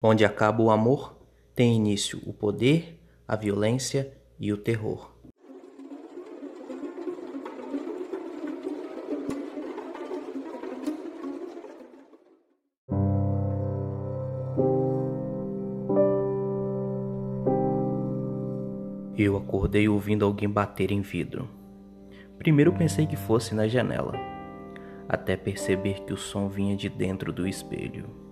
Onde acaba o amor, tem início o poder, a violência e o terror. Eu acordei ouvindo alguém bater em vidro. Primeiro pensei que fosse na janela, até perceber que o som vinha de dentro do espelho.